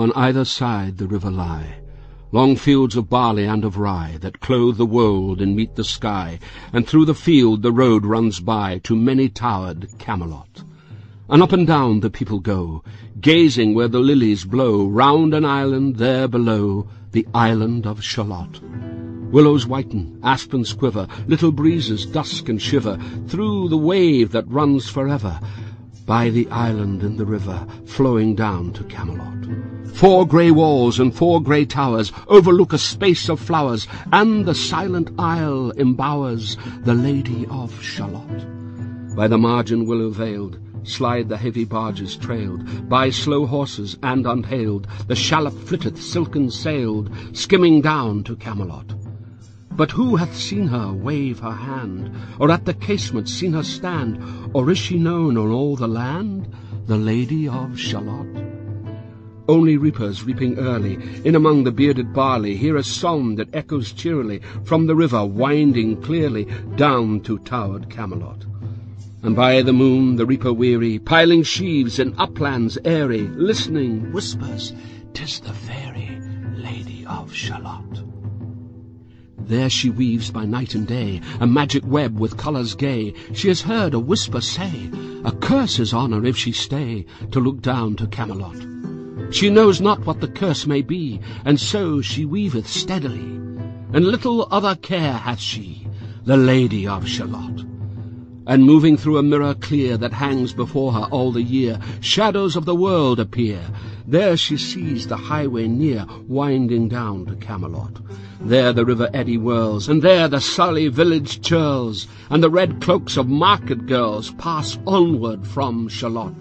On either side the river lie Long fields of barley and of rye, That clothe the wold and meet the sky, And through the field the road runs by To many-towered Camelot. And up and down the people go, Gazing where the lilies blow, Round an island there below, The island of Shalott. Willows whiten, aspens quiver, Little breezes dusk and shiver Through the wave that runs forever, By the island in the river, Flowing down to Camelot. Four grey walls and four grey towers Overlook a space of flowers, And the silent isle embowers The Lady of Shalott. By the margin willow veiled Slide the heavy barges trailed By slow horses and unhailed, The shallop flitteth silken sailed, Skimming down to Camelot. But who hath seen her wave her hand, Or at the casement seen her stand, Or is she known on all the land, The Lady of Shalott? Only reapers reaping early, In among the bearded barley, Hear a song that echoes cheerily From the river winding clearly Down to towered Camelot. And by the moon the reaper weary, Piling sheaves in uplands airy, Listening, whispers, "'Tis the fairy Lady of Shalott." There she weaves by night and day A magic web with colours gay. She has heard a whisper say, A curse is on her if she stay To look down to Camelot. She knows not what the curse may be, And so she weaveth steadily, And little other care hath she, The Lady of Shalott. And moving through a mirror clear That hangs before her all the year, Shadows of the world appear. There she sees the highway near, Winding down to Camelot. There the river eddy whirls, And there the Sully village churls, And the red cloaks of market girls Pass onward from Shalott.